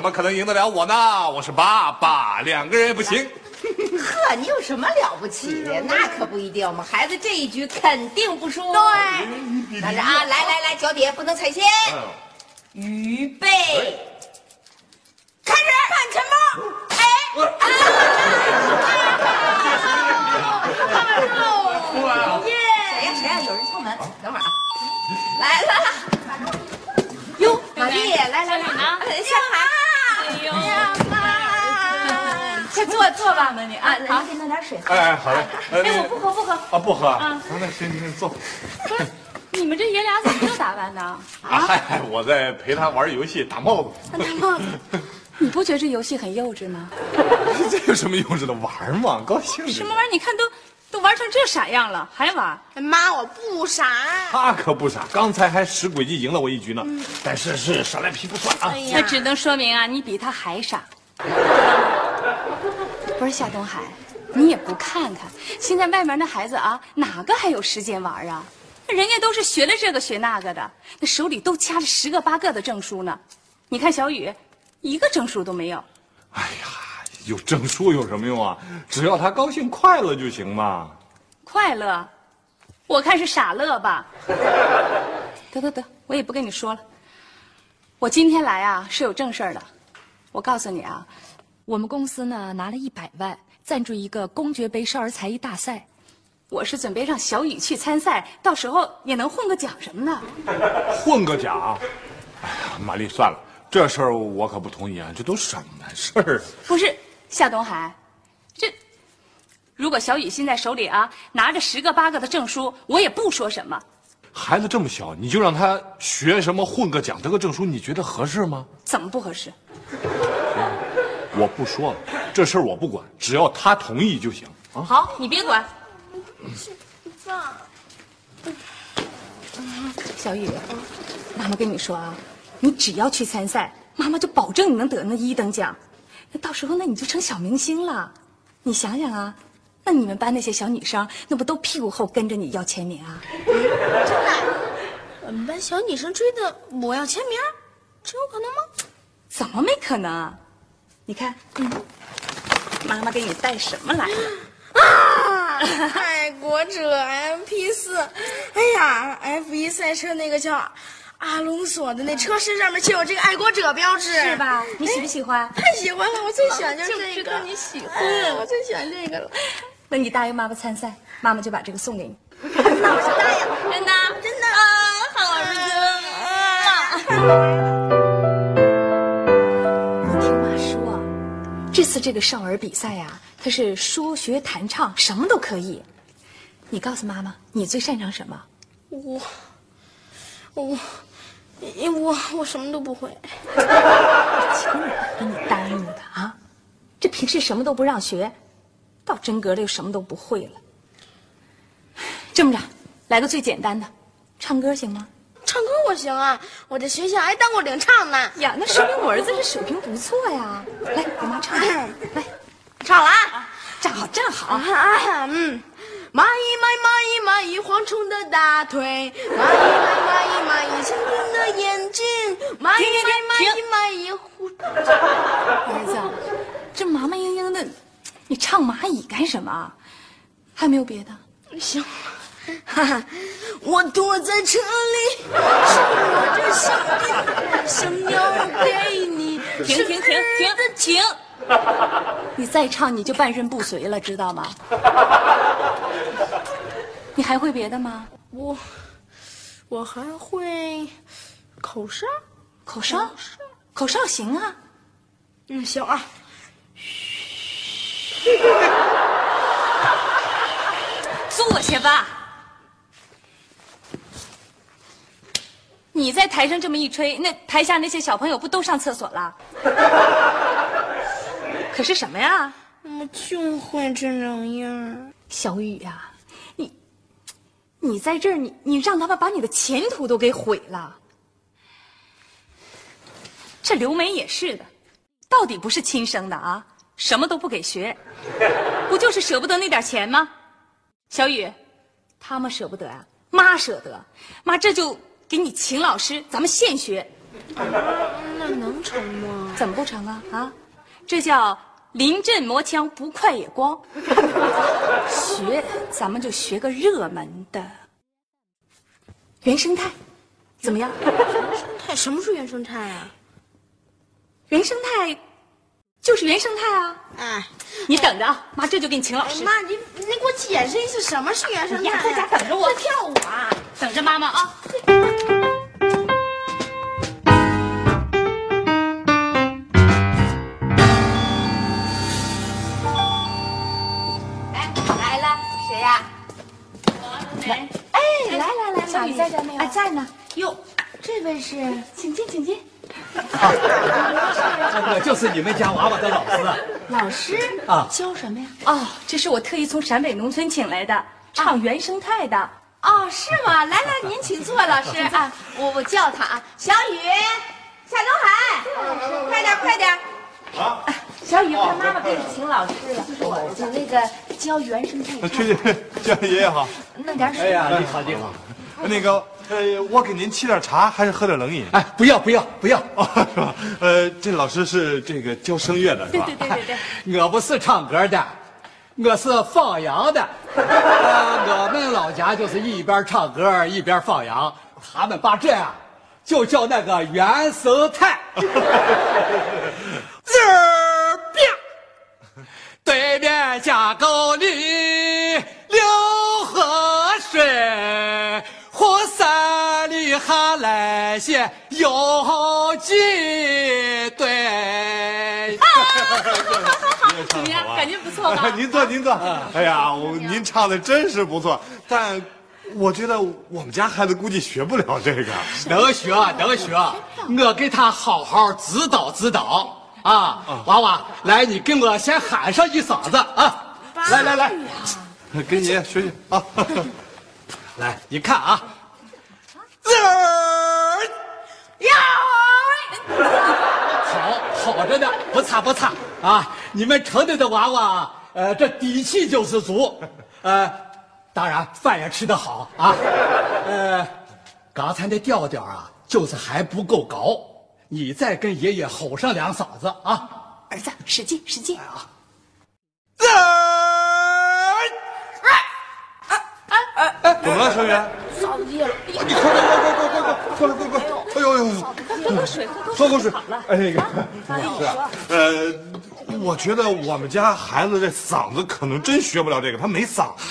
怎么可能赢得了我呢？我是爸爸，两个人也不行。呵，你有什么了不起的？那可不一定，我们孩子这一局肯定不输。对等着啊，来来来，脚底下不能踩线。预备，开始，看钱包。哎，谁呀谁呀？有人敲门，等会儿啊。来来来，哟，玛丽，来来来，小海，哎呦呀妈，快坐坐吧，那你啊，好，给你弄点水。哎哎，好嘞。哎，我不喝不喝。啊，不喝啊。那行行坐。你们这爷俩怎么又打扮呢？啊，嗨，我在陪他玩游戏，打帽子。大帽子，你不觉得这游戏很幼稚吗？这有什么幼稚的玩嘛？高兴。什么玩意儿？你看都都玩成这傻样了，还玩？妈，我不傻。他可不傻，刚才还使诡计赢了我一局呢。但是是耍赖皮不算啊。那只能说明啊，你比他还傻。不是夏东海，你也不看看，现在外面那孩子啊，哪个还有时间玩啊？人家都是学了这个学那个的，那手里都掐着十个八个的证书呢。你看小雨，一个证书都没有。哎呀，有证书有什么用啊？只要他高兴快乐就行嘛。快乐，我看是傻乐吧。得得得，我也不跟你说了。我今天来啊是有正事儿的。我告诉你啊，我们公司呢拿了一百万赞助一个公爵杯少儿才艺大赛，我是准备让小雨去参赛，到时候也能混个奖什么的。混个奖。哎呀，玛丽，算了，这事儿我可不同意啊！这都什么事儿啊？不是夏东海，这如果小雨现在手里啊拿着十个八个的证书，我也不说什么。孩子这么小，你就让他学什么混个奖得个证书，你觉得合适吗？怎么不合适？我不说了，这事儿我不管，只要他同意就行啊。好，你别管。是爸，小雨，妈妈跟你说啊，你只要去参赛，妈妈就保证你能得那一等奖。那到时候那你就成小明星了。你想想啊，那你们班那些小女生，那不都屁股后跟着你要签名啊？我们班小女生追的我要签名，这有可能吗？怎么没可能啊？你看，嗯，妈妈给你带什么来了？啊！爱国者 MP 四，哎呀，F 一赛车那个叫阿隆索的那车身上面就有这个爱国者标志，是？吧？你喜不喜欢？太喜欢了，我最喜欢就是这个。就知道你喜欢嗯，我最喜欢这个了。那你答应妈妈参赛，妈妈就把这个送给你。那我就答应，真的？真的啊，好儿子。你听妈说，这次这个少儿比赛呀、它是说学弹唱什么都可以。你告诉妈妈，你最擅长什么？我我我我什么都不会。瞧你给你耽误的啊！这平时什么都不让学，到真格了又什么都不会了。这么着，来个最简单的，唱歌行吗？唱歌我行啊，我在学校还当过领唱呢。呀，那说明我儿子这水平不错呀。来，给妈唱，来，唱了啊！站好，站好。啊，嗯，蚂蚁蚂蚁蚂蚁蝗虫的大腿，蚂蚁蚂蚁蚂蚁蜻蜓的眼睛，蚂蚁蚂蚁蚂蚁蚂蚁胡。儿子，这麻麻嘤嘤的，你唱蚂蚁干什么？还没有别的？行，哈哈，我躲在车里，是我这心里想要给你。停停停停停！你再唱你就半身不遂了，知道吗？你还会别的吗？我我还会口哨。口哨，口哨行啊。嗯，行啊。坐下吧。你在台上这么一吹，那台下那些小朋友不都上厕所了？可是什么呀？我就会这种样。小雨呀，你，你在这儿，你你让他们把你的前途都给毁了。这刘梅也是的，到底不是亲生的啊，什么都不给学，不就是舍不得那点钱吗？小雨，他们舍不得啊，妈舍得，妈这就给你请老师，咱们现学。那能成吗？怎么不成啊？啊，这叫临阵磨枪，不快也光。学，咱们就学个热门的原生态，怎么样？原生态？什么是原生态啊？原生态就是原生态啊！哎，你等着啊，妈这就给你请老师。妈，你你给我解释一下什么是原生态、呀，在家等着我会跳舞啊！等着妈妈啊！来，哎，来来来，小雨在这没有？哎，在呢。哟，这位是，请进，请进。我 就是你们家娃娃的老师。老师啊教什么呀？哦，这是我特意从陕北农村请来的，唱原生态的。哦，是吗？来来，您请坐，老师 啊。我我叫他啊，小雨，夏东海，快点快点。啊，小雨，他妈妈给你请老师了，我就那个教原生态。去去，叫爷爷好。弄点水。哎呀，你好你好。那个，呃，我给您沏点茶，还是喝点冷饮？哎，不要不要不要！哦，是吧？呃，这老师是这个教声乐的，是吧？对对对对对。我不是唱歌的，我是放羊的。呃我们老家就是一边唱歌一边放羊，他们把这样就叫那个原生态。字儿变，对面架沟里流河水，火山里还来些游击队。怎么样？感觉不错吧？您坐，您坐。哎呀，我您唱的真是不错，但我觉得我们家孩子估计学不了这个。能学能学，我给他好好指导指导啊！娃娃，来，你跟我先喊上一嗓子啊！来来来，跟爷爷学学啊。来，你看啊，呀，好，好着呢，不差不差啊！你们城里的娃娃，呃，这底气就是足，呃，当然饭也吃得好啊，呃，刚才那调调啊，就是还不够高，你再跟爷爷吼上两嗓子啊。儿子使劲使劲。啊怎么了小雨嗓子急了你快快快快快快快快快快哎呦呦喝口水喝口水喝口水哎那个我觉得我们家孩子这嗓子可能真学不了这个他没嗓子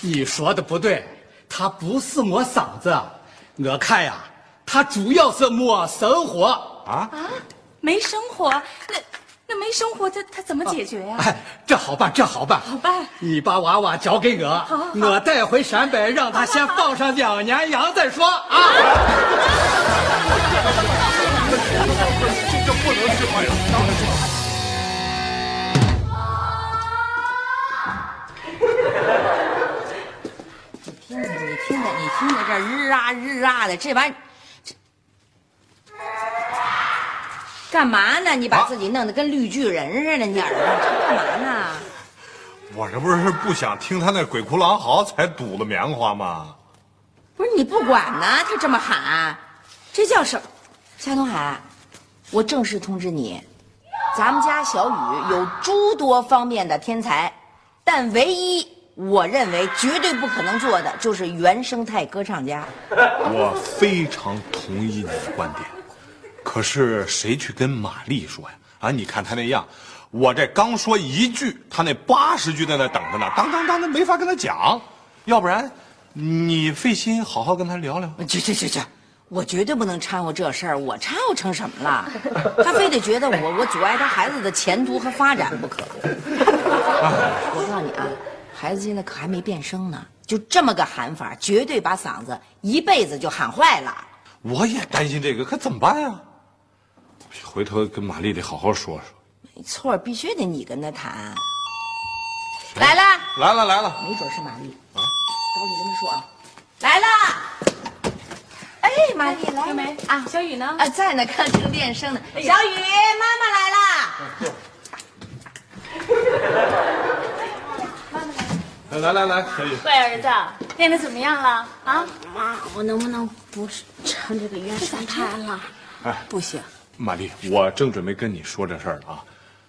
你说的不对他不是我嗓子我看呀他主要是没生活。啊啊？没生活，那那没生活，他他怎么解决呀？哎，这好办，这好办，好办你把娃娃交给我，好好我带回陕北，让他先放上两年羊再说啊。这这不能是坏人。听着，你听着，你听着，这日啊日啊的，这玩意儿，这干嘛呢？你把自己弄得跟绿巨人似的，你耳朵这干嘛呢？我这不是不想听他那鬼哭狼嚎才堵了棉花吗？不是你不管呢，他这么喊，这叫什么？夏东海，我正式通知你，咱们家小雨有诸多方面的天才，但唯一我认为绝对不可能做的就是原生态歌唱家。我非常同意你的观点，可是谁去跟玛丽说呀？啊，你看他那样，我这刚说一句，他那八十句在那等着呢，当当当的没法跟他讲。要不然，你费心好好跟他聊聊。去去去去，我绝对不能掺和这事儿，我掺和成什么了？他非得觉得我我阻碍他孩子的前途和发展不可。我告诉你啊，孩子现在可还没变声呢，就这么个喊法，绝对把嗓子一辈子就喊坏了。我也担心这个，可怎么办呀？回头跟玛丽得好好说说。没错，必须得你跟他谈。来了，来了来了，没准是玛丽啊！找你跟他说啊，来了。哎，玛丽来没啊？小雨呢？啊，在呢，看正练声呢。小雨，妈妈来了。来来来，小雨，乖儿子，练的怎么样了？啊？妈，我能不能不唱这个原声带了？哎不行，玛丽，我正准备跟你说这事儿呢啊。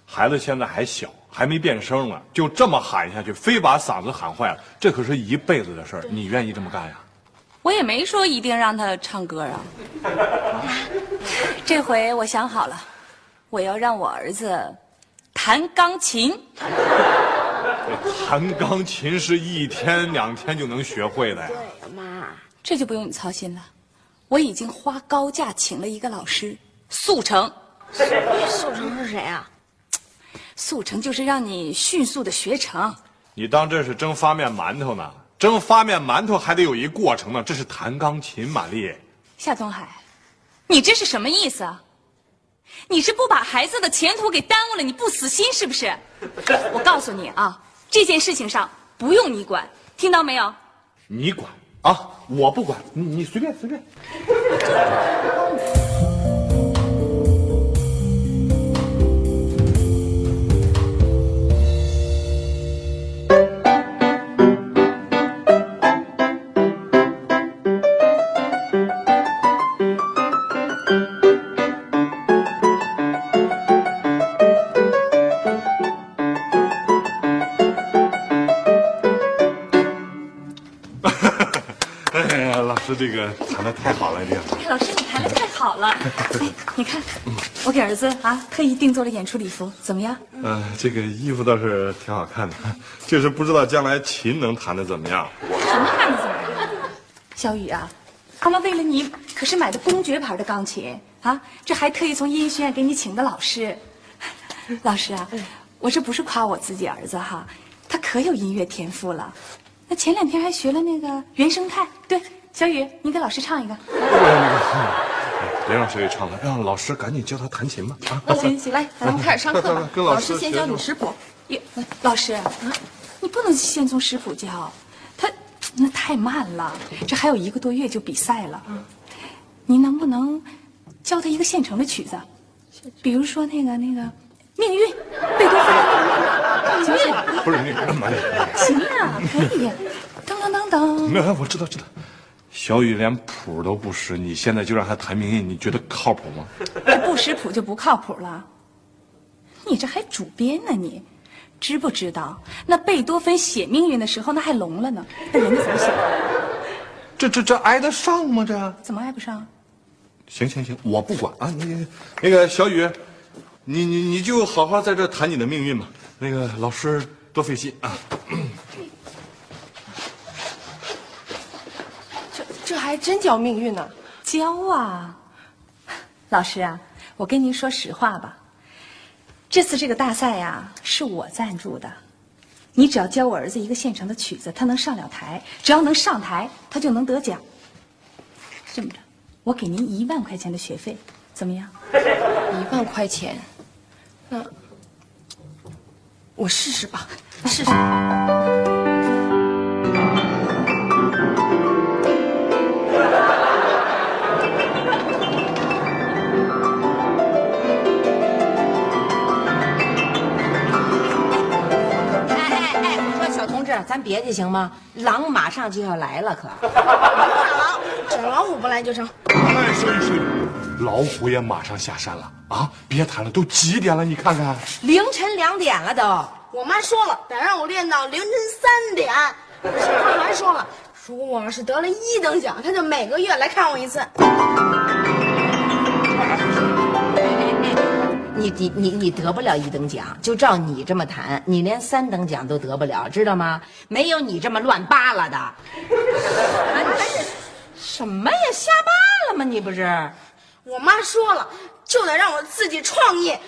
孩子现在还小，还没变声呢，就这么喊下去，非把嗓子喊坏了，这可是一辈子的事儿。你愿意这么干呀？我也没说一定让他唱歌啊。这回我想好了，我要让我儿子弹钢琴。弹钢琴是一天两天就能学会的呀。妈，这就不用你操心了，我已经花高价请了一个老师，速成。速成是谁啊？速成 就是让你迅速的学成。你当这是蒸发面馒头呢？蒸发面馒头还得有一过程呢，这是弹钢琴，玛丽。夏东海，你这是什么意思啊？你是不把孩子的前途给耽误了？你不死心是不是？我告诉你啊，这件事情上不用你管，听到没有？你管啊，我不管，你你随便随便。你看，我给儿子啊特意定做了演出礼服，怎么样？嗯、这个衣服倒是挺好看的，就是不知道将来琴能弹的怎么样。什么弹的怎么样？小雨啊，妈妈为了你可是买的公爵牌的钢琴啊，这还特意从音乐学院给你请的老师。老师啊，我这不是夸我自己儿子哈，他可有音乐天赋了。那前两天还学了那个原生态。对，小雨，你给老师唱一个。别让小雨唱了，让老师赶紧教他弹琴吧。啊，行行，来，咱们开始上课吧。跟老师师先教你识谱。哟，老师啊，你不能先从识谱教，他那太慢了，这还有一个多月就比赛了。您能不能教他一个现成的曲子？比如说那个那个《命运》，贝多芬，行不行？不是那个玛丽，行啊，可以。噔噔噔噔，没有，我知道知道。小雨连谱都不识，你现在就让他弹命运，你觉得靠谱吗？这 不识谱就不靠谱了。你这还主编呢你？知不知道？那贝多芬写《命运》的时候，那还聋了呢。那人家怎么写？这这这挨得上吗？这？怎么挨不上？行行行，我不管啊！你那个小雨，你你你就好好在这谈你的命运吧。那个老师多费心啊。这这还真叫命运呢。教啊，老师啊，我跟您说实话吧，这次这个大赛呀、是我赞助的，你只要教我儿子一个现成的曲子，他能上了台，只要能上台，他就能得奖。这么着，我给您一万块钱的学费，怎么样？一万块钱，那我试试吧，试试。我说小同志，咱别介行吗？狼马上就要来了，可。大狼，只要老虎不来就成。哎，小雨小雨，老虎也马上下山了啊！别谈了，都几点了？你看看。凌晨两点了都。我妈说了，得让我练到凌晨三点。她还说了，如果我要是得了一等奖，她就每个月来看我一次。你你你你得不了一等奖，就照你这么谈，你连三等奖都得不了，知道吗？没有你这么乱扒拉的。什么呀？瞎扒拉吗？你不是？我妈说了，就得让我自己创业。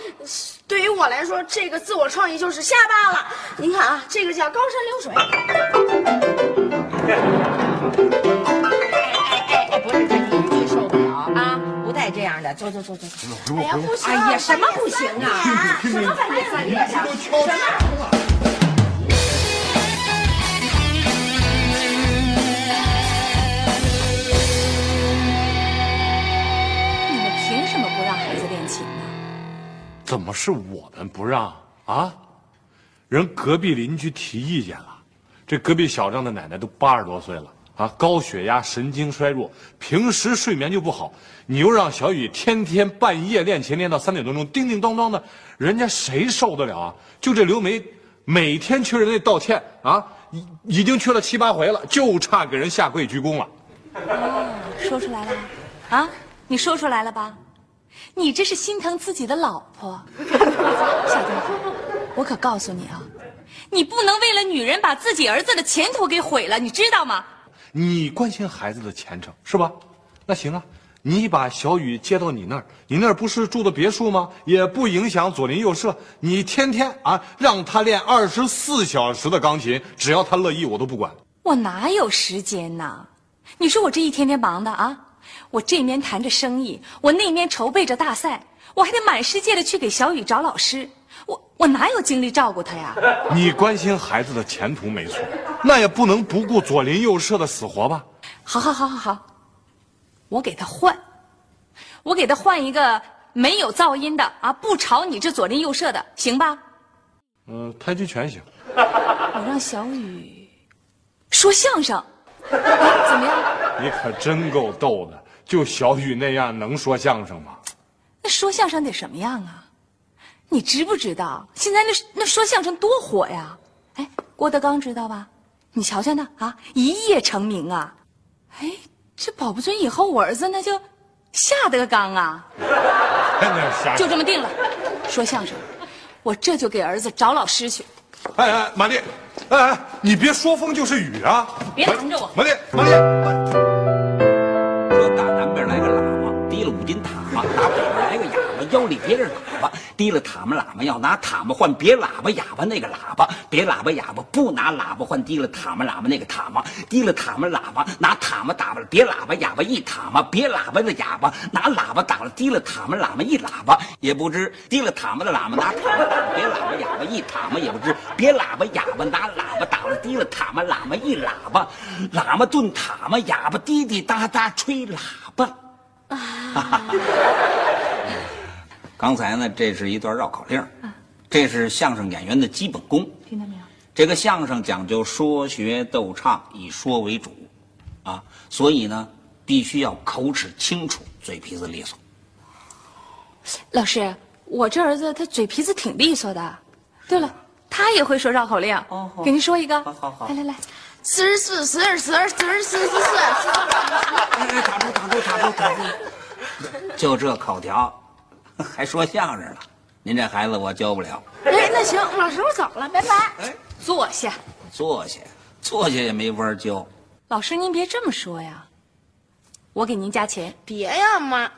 对于我来说，这个自我创意就是瞎扒拉。您看啊，这个叫高山流水。爱这样的。走走走走走。哎呀，不行，哎呀，什么不行啊？什么半夜三更的？都敲墙了。你们凭什么不让孩子练琴呢？怎么是我们不让啊？人隔壁邻居提意见了，这隔壁小张的奶奶都八十多岁了啊，高血压、神经衰弱，平时睡眠就不好。你又让小雨天天半夜练琴，练到三点多钟，叮叮当当的，人家谁受得了啊？就这刘梅，每天去人家道歉啊，已已经去了七八回了，就差给人下跪鞠躬了。哦说出来了，啊，你说出来了吧？你这是心疼自己的老婆，小东，我可告诉你啊，你不能为了女人把自己儿子的前途给毁了，你知道吗？你关心孩子的前程是吧？那行啊，你把小雨接到你那儿，你那儿不是住的别墅吗？也不影响左邻右舍。你天天啊让他练二十四小时的钢琴，只要他乐意，我都不管。我哪有时间呐？你说我这一天天忙的啊，我这面谈着生意，我那面筹备着大赛，我还得满世界的去给小雨找老师，我我哪有精力照顾他呀？你关心孩子的前途没错，那也不能不顾左邻右舍的死活吧？好好好好好，我给他换，我给他换一个没有噪音的啊，不吵你这左邻右舍的，行吧？嗯、太极拳行。我让小雨说相声，啊怎么样？你可真够逗的，就小雨那样能说相声吗？那说相声得什么样啊？你知不知道现在那那说相声多火呀？哎，郭德纲知道吧？你瞧瞧那啊，一夜成名啊！哎，这保不准以后我儿子那就夏德纲啊！就这么定了，说相声，我这就给儿子找老师去。哎哎，马丽，哎哎，你别说风就是雨啊！别拦着我马丽，马丽。说打南边来个喇嘛，提了五斤塔嘛；打北边来个哑巴，腰里别着喇叭，提了塔嘛喇嘛，要拿塔嘛换别喇叭哑巴那个喇叭，别喇叭哑巴不拿喇叭换提了塔嘛喇嘛那个塔嘛，提了塔嘛喇叭拿塔嘛打了别喇叭哑巴一塔嘛，别喇叭的哑巴拿喇叭打了提了塔嘛喇嘛一喇叭，也不知提了塔嘛的喇嘛拿塔嘛打了别喇叭哑巴一塔嘛，也不知别喇叭哑巴拿喇叭打了提了塔嘛喇嘛一喇叭，喇嘛炖塔嘛，哑巴滴滴答答吹喇叭。刚才呢，这是一段绕口令，这是相声演员的基本功。听到没有？这个相声讲究说学逗唱，以说为主，啊，所以呢，必须要口齿清楚，嘴皮子利索。老师，我这儿子他嘴皮子挺利索的。对了，他也会说绕口令。哦好给您说一个。好好好来来来，四十四，四十四，四十四，四十四，哎哎，打住打住打住打住！就这口条，还说相声了？您这孩子我教不了。哎，那行，老师我走了，拜拜。哎坐下。坐下，坐下也没法教。老师您别这么说呀，我给您加钱，别呀，妈，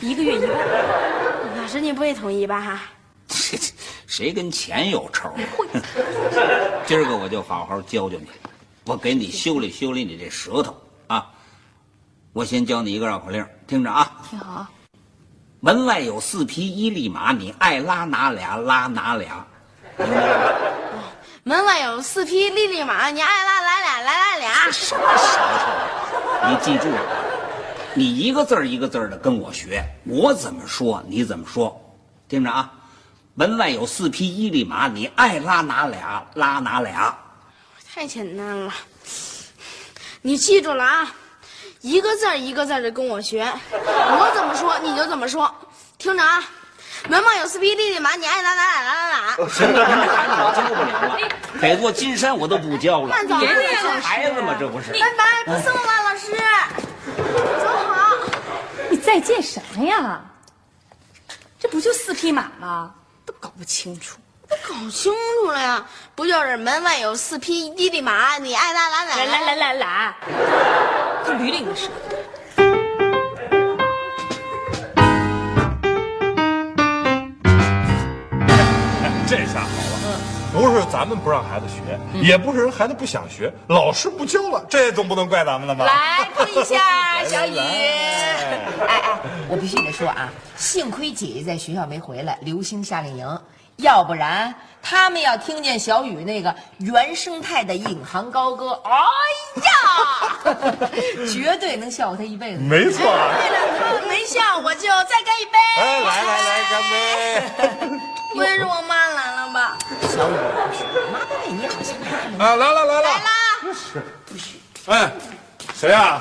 一个月一万。老师您不会同意吧？哈，这 这谁跟钱有仇啊？今儿个我就好好教教你，我给你修理修理你这舌头啊！我先教你一个绕口令，听着啊。听好啊。门外有四匹一力马，你爱拉哪俩拉哪俩。门外有四匹利利马，你爱拉来俩，来来俩。什么舌头？你记住了，你一个字儿一个字儿的跟我学，我怎么说你怎么说，听着啊。门外有四匹一力马，你爱拉哪俩拉哪俩。太简单了，你记住了啊，一个字儿一个字的跟我学，我怎么说你就怎么说，听着啊。门外有四匹利利马，你爱拉哪俩拉哪俩。行了，您这孩子我教不了了，北座金山我都不教了。慢走，慢走。孩子嘛，这不是？拜拜，不送了，老师。走好。你再见什么呀？这不就四匹马吗？都搞不清楚。搞清楚了呀，不就是门外有四匹利利马，你爱拉拉哪来来来来来，这驴领的舌头。这下好了，不是咱们不让孩子学，也不是人孩子不想学，老师不教了，这总不能怪咱们了吧？来碰一下，小雨。哎哎，我我必须得说啊，幸亏姐姐在学校没回来，流星夏令营，要不然他们要听见小雨那个原生态的引吭高歌，哎呀，绝对能笑话他一辈子。没错。为了他没笑，我就再干一杯。哎，来来来，干杯！不会是我妈来了吧？小雨妈对你好像啊，来了来了。来了是不许！哎，谁呀？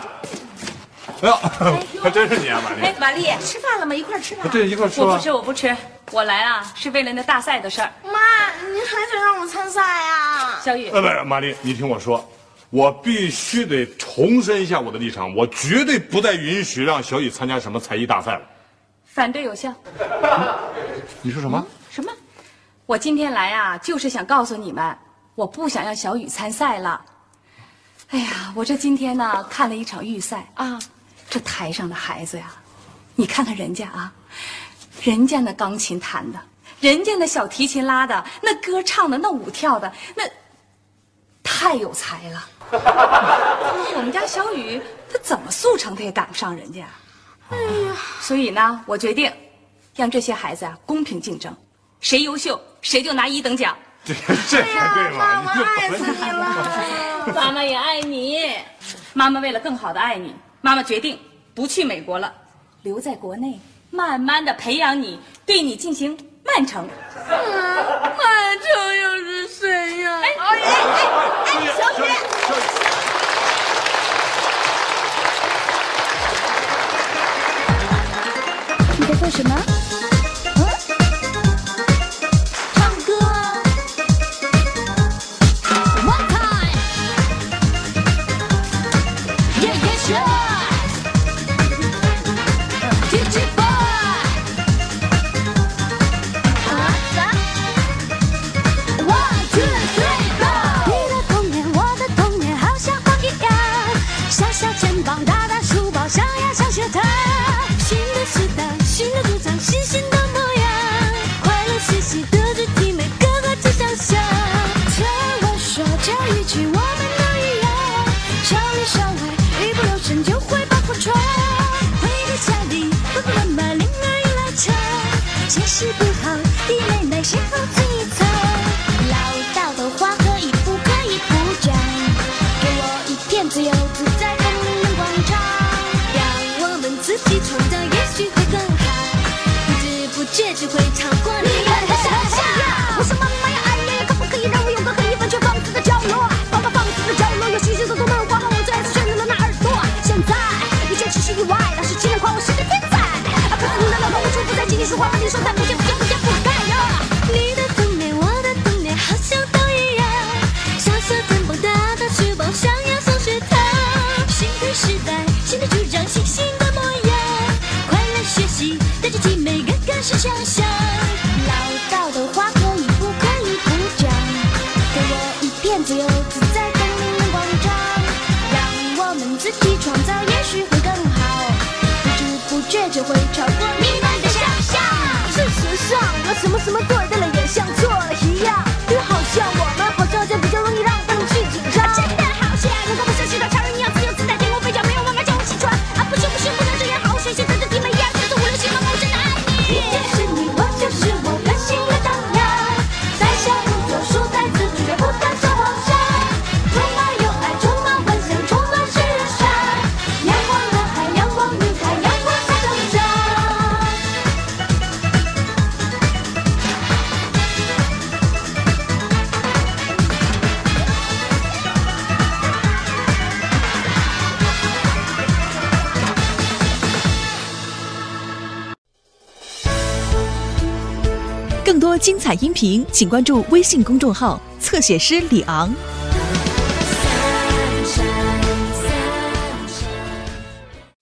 哎呦，还真是你啊，玛丽。哎，玛丽，吃饭了吗？一块儿吃吧。这一块儿吃我不。吃，我不吃，我来啊是为了那大赛的事儿。妈，您还想让我参赛啊？小雨，呃，不是，玛丽，你听我说，我必须得重申一下我的立场，我绝对不再允许让小雨参加什么才艺大赛了。反对有效。你说什么？什么？我今天来啊，就是想告诉你们，我不想让小雨参赛了。哎呀，我这今天呢看了一场预赛啊，这台上的孩子呀，你看看人家啊，人家那钢琴弹的，人家那小提琴拉的，那歌唱的，那舞跳的，那太有才了。我们家小雨，他怎么速成他也赶不上人家。哎呀，所以呢，我决定让这些孩子啊公平竞争，谁优秀谁就拿一等奖。这这才对妈，嘛！我你这爱死你了。妈妈也爱你，妈妈为了更好的爱你，妈妈决定不去美国了，留在国内，慢慢的培养你，对你进行曼城。曼城又是谁呀？哎哎哎哎，小雨，你在做什么？嗯？唱歌。One time. Yeah, yeah, sure. 什么音频，请关注微信公众号“侧写师李昂”。